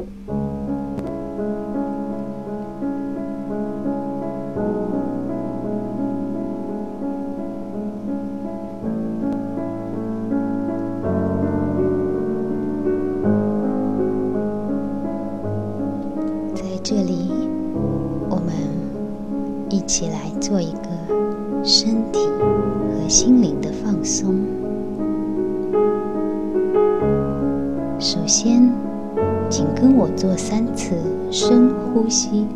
在这里，我们一起来做一个身体和心灵的放松。首先，请跟我做三次深呼吸。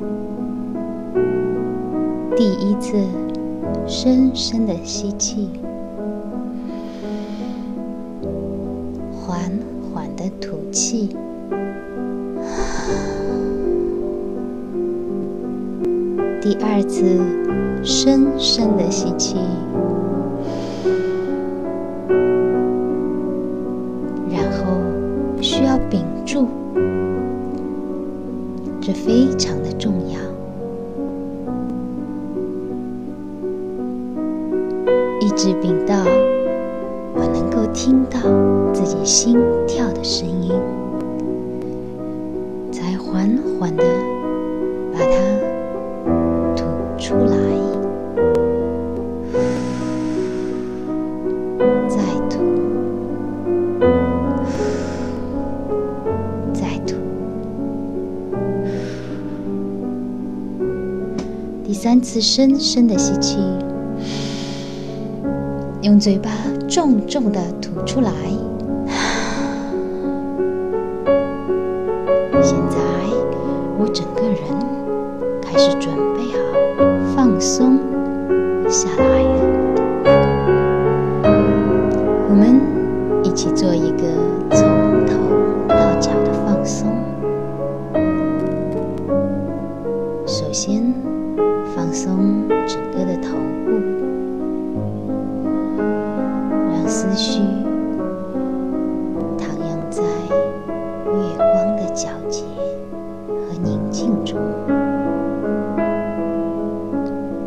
第一次，深深的吸气，缓缓的吐气。第二次，深深的吸气，住，这非常的重要。一直屏到我能够听到自己心跳的声音，才缓缓的把它三次深深的吸气，用嘴巴重重的吐出来。现在我整个人开始准备好放松下来。我们一起做一个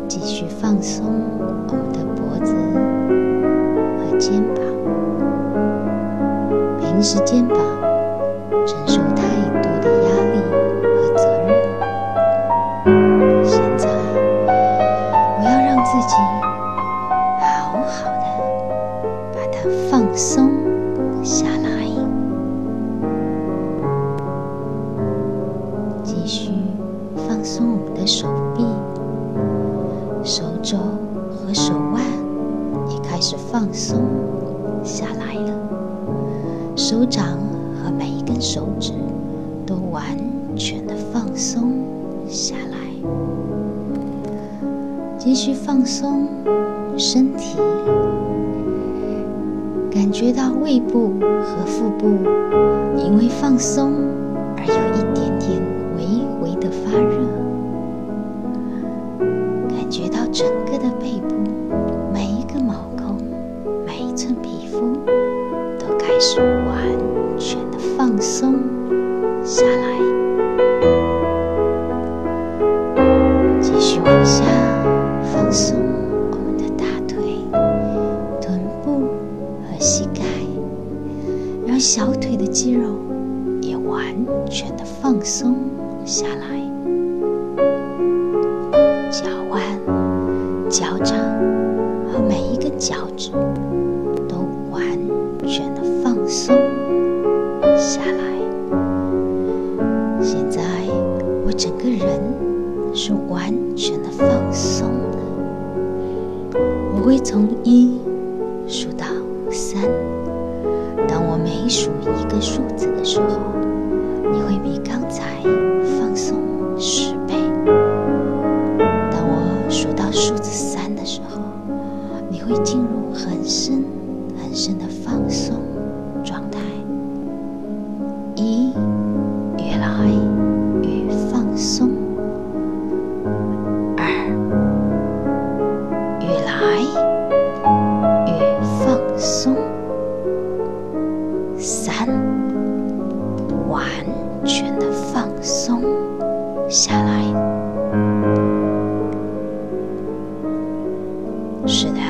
继续放松我们的脖子和肩膀。平时肩膀承受太多的压力和责任，现在我要让自己好好的把它放松下来，继续松我们的手臂、手肘和手腕，也开始放松下来了。手掌和每一根手指都完全的放松下来，继续放松身体，感觉到胃部和腹部因为放松小腿的肌肉也完全的放松下来，脚腕、脚掌和每一个脚趾都完全的放松下来。现在我整个人是完全的放松的。我会从一数到三，数一个数字的时候，你会比刚才放松十倍。当我数到数字三的时候，你会进入很深很深的放松状态。一，越来越放松；是的，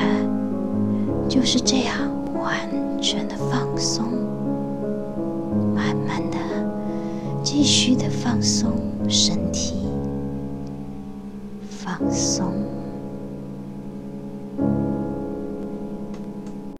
就是这样完全的放松，慢慢的继续的放松身体，放松。